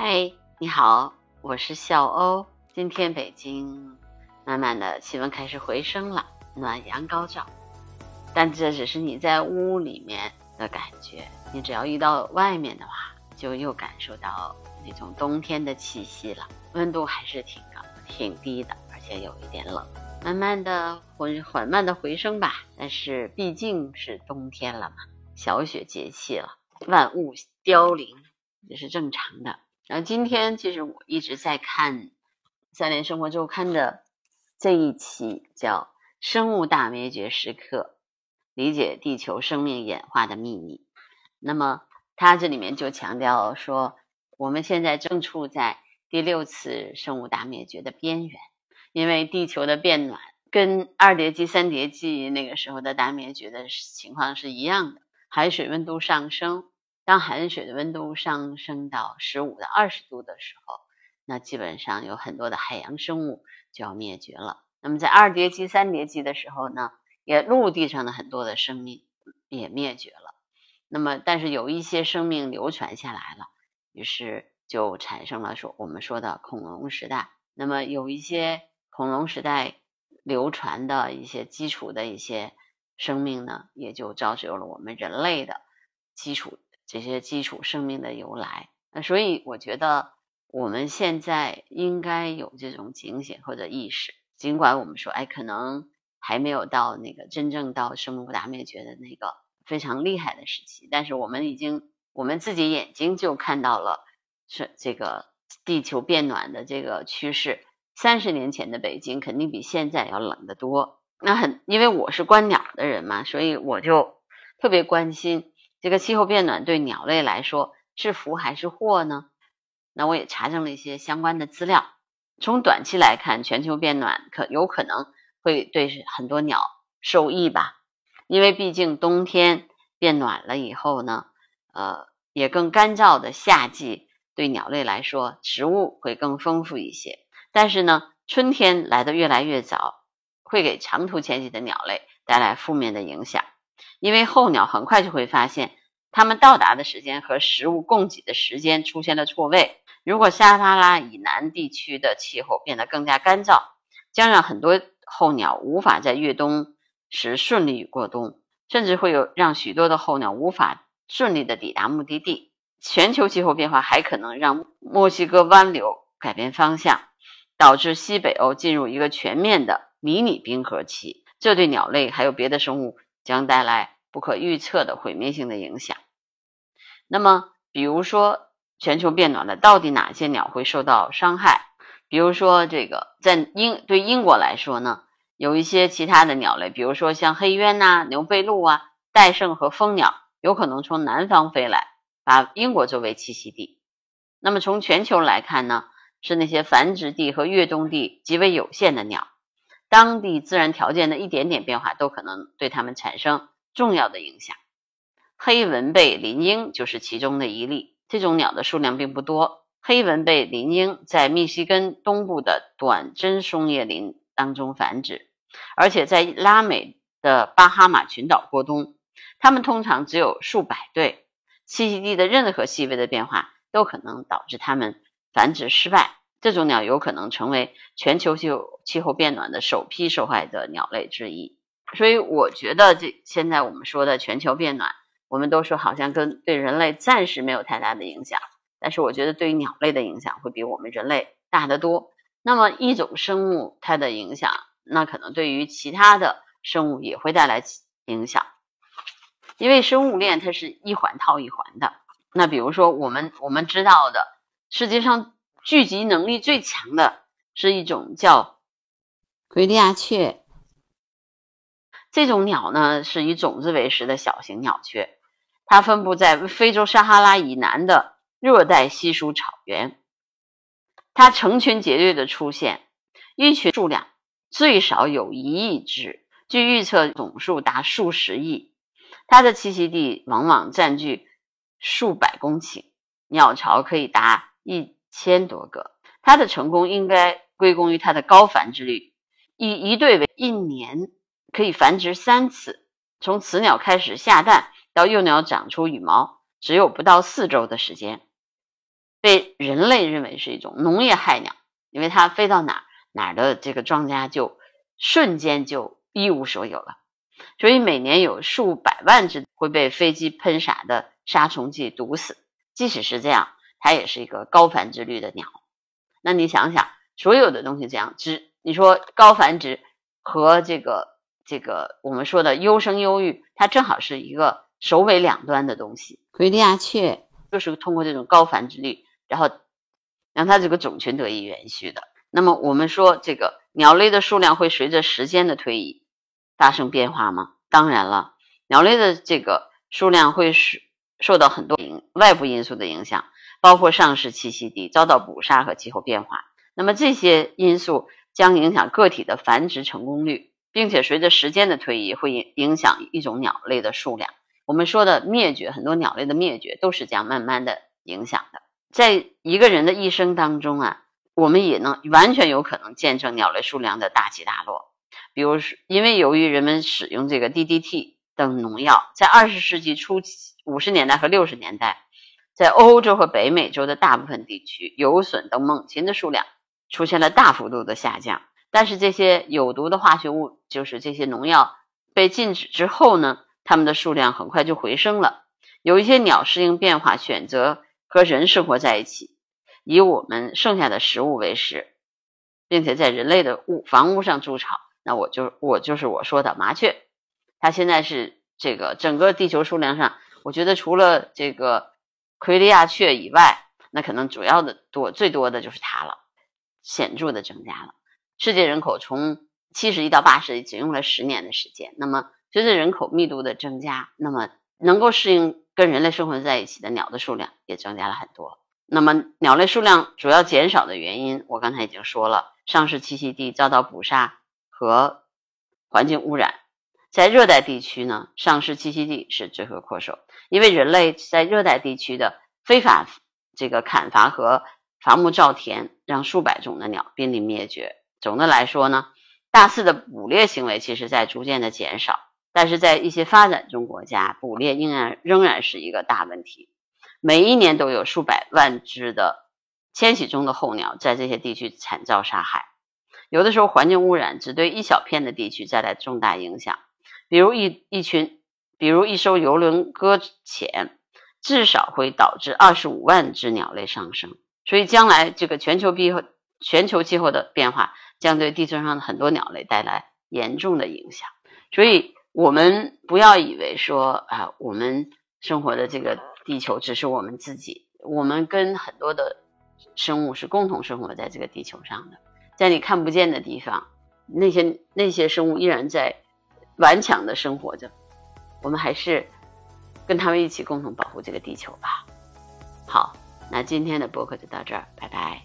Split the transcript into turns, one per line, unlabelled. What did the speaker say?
嗨，你好，我是笑欧。今天北京慢慢的气温开始回升了，暖阳高照。但这只是你在屋里面的感觉，你只要一到外面的话，就又感受到那种冬天的气息了。温度还是挺高、挺低的，而且有一点冷。慢慢的缓缓慢的回升吧。但是毕竟是冬天了嘛，小雪节气了，万物凋零，这是正常的。然后今天其实我一直在看《三联生活周刊》的这一期，叫《生物大灭绝时刻：理解地球生命演化的秘密》。那么它这里面就强调说，我们现在正处在第六次生物大灭绝的边缘，因为地球的变暖跟二叠纪、三叠纪那个时候的大灭绝的情况是一样的，海水温度上升。当海水的温度上升到十五到二十度的时候，那基本上有很多的海洋生物就要灭绝了。那么在二叠纪、三叠纪的时候呢，也陆地上的很多的生命也灭绝了。那么，但是有一些生命流传下来了，于是就产生了说我们说的恐龙时代。那么有一些恐龙时代流传的一些基础的一些生命呢，也就造就了我们人类的基础。这些基础生命的由来，那所以我觉得我们现在应该有这种警醒或者意识。尽管我们说，哎，可能还没有到那个真正到生物大灭绝的那个非常厉害的时期，但是我们已经我们自己眼睛就看到了是这个地球变暖的这个趋势。三十年前的北京肯定比现在要冷得多。那很，因为我是观鸟的人嘛，所以我就特别关心。这个气候变暖对鸟类来说是福还是祸呢？那我也查证了一些相关的资料。从短期来看，全球变暖可有可能会对很多鸟受益吧？因为毕竟冬天变暖了以后呢，呃，也更干燥的夏季对鸟类来说食物会更丰富一些。但是呢，春天来的越来越早，会给长途迁徙的鸟类带来负面的影响。因为候鸟很快就会发现，它们到达的时间和食物供给的时间出现了错位。如果撒哈拉以南地区的气候变得更加干燥，将让很多候鸟无法在越冬时顺利过冬，甚至会有让许多的候鸟无法顺利的抵达目的地。全球气候变化还可能让墨西哥湾流改变方向，导致西北欧进入一个全面的迷你冰河期。这对鸟类还有别的生物。将带来不可预测的毁灭性的影响。那么，比如说全球变暖了，到底哪些鸟会受到伤害？比如说，这个在英对英国来说呢，有一些其他的鸟类，比如说像黑鸢呐、牛背鹭啊、戴胜和蜂鸟，有可能从南方飞来，把英国作为栖息地。那么从全球来看呢，是那些繁殖地和越冬地极为有限的鸟。当地自然条件的一点点变化都可能对它们产生重要的影响。黑纹背林鹰就是其中的一例。这种鸟的数量并不多。黑纹背林鹰在密西根东部的短针松叶林当中繁殖，而且在拉美的巴哈马群岛过冬。它们通常只有数百对。栖息地的任何细微的变化都可能导致它们繁殖失败。这种鸟有可能成为全球气候气候变暖的首批受害的鸟类之一，所以我觉得这现在我们说的全球变暖，我们都说好像跟对人类暂时没有太大的影响，但是我觉得对于鸟类的影响会比我们人类大得多。那么一种生物它的影响，那可能对于其他的生物也会带来影响，因为生物链它是一环套一环的。那比如说我们我们知道的世界上。聚集能力最强的是一种叫奎利亚雀，这种鸟呢是以种子为食的小型鸟雀，它分布在非洲撒哈拉以南的热带稀疏草原，它成群结队的出现，一群数量最少有一亿只，据预测总数达数十亿，它的栖息地往往占据数百公顷，鸟巢可以达一。千多个，它的成功应该归功于它的高繁殖率，以一对为一年可以繁殖三次。从雌鸟开始下蛋到幼鸟长出羽毛，只有不到四周的时间。被人类认为是一种农业害鸟，因为它飞到哪哪的这个庄稼就瞬间就一无所有了。所以每年有数百万只会被飞机喷洒的杀虫剂毒死。即使是这样，它也是一个高繁殖率的鸟。那你想想，所有的东西这样，只你说高繁殖和这个这个我们说的优生优育，它正好是一个首尾两端的东西。奎利亚雀就是通过这种高繁殖率，然后让它这个种群得以延续的。那么我们说，这个鸟类的数量会随着时间的推移发生变化吗？当然了，鸟类的这个数量会是受到很多外部因素的影响，包括上市栖息地遭到捕杀和气候变化。那么这些因素将影响个体的繁殖成功率，并且随着时间的推移会影影响一种鸟类的数量。我们说的灭绝，很多鸟类的灭绝都是这样慢慢的影响的。在一个人的一生当中啊，我们也能完全有可能见证鸟类数量的大起大落。比如说，因为由于人们使用这个 DDT 等农药，在二十世纪初期五十年代和六十年代，在欧洲和北美洲的大部分地区，游隼等猛禽的数量。出现了大幅度的下降，但是这些有毒的化学物，就是这些农药被禁止之后呢，它们的数量很快就回升了。有一些鸟适应变化，选择和人生活在一起，以我们剩下的食物为食，并且在人类的屋房屋上筑巢。那我就我就是我说的麻雀，它现在是这个整个地球数量上，我觉得除了这个奎利亚雀以外，那可能主要的多最多的就是它了。显著的增加了，世界人口从七十亿到八十亿只用了十年的时间。那么随着人口密度的增加，那么能够适应跟人类生活在一起的鸟的数量也增加了很多。那么鸟类数量主要减少的原因，我刚才已经说了，上市栖息地遭到捕杀和环境污染。在热带地区呢，丧失栖息地是罪魁祸首，因为人类在热带地区的非法这个砍伐和伐木造田让数百种的鸟濒临灭绝。总的来说呢，大肆的捕猎行为其实在逐渐的减少，但是在一些发展中国家，捕猎仍然仍然是一个大问题。每一年都有数百万只的迁徙中的候鸟在这些地区惨遭杀害。有的时候，环境污染只对一小片的地区带来重大影响，比如一一群，比如一艘游轮搁浅，至少会导致二十五万只鸟类丧生。所以，将来这个全球气候、全球气候的变化将对地球上的很多鸟类带来严重的影响。所以，我们不要以为说啊，我们生活的这个地球只是我们自己，我们跟很多的生物是共同生活在这个地球上的。在你看不见的地方，那些那些生物依然在顽强的生活着。我们还是跟他们一起共同保护这个地球吧。好。那今天的播客就到这儿，拜拜。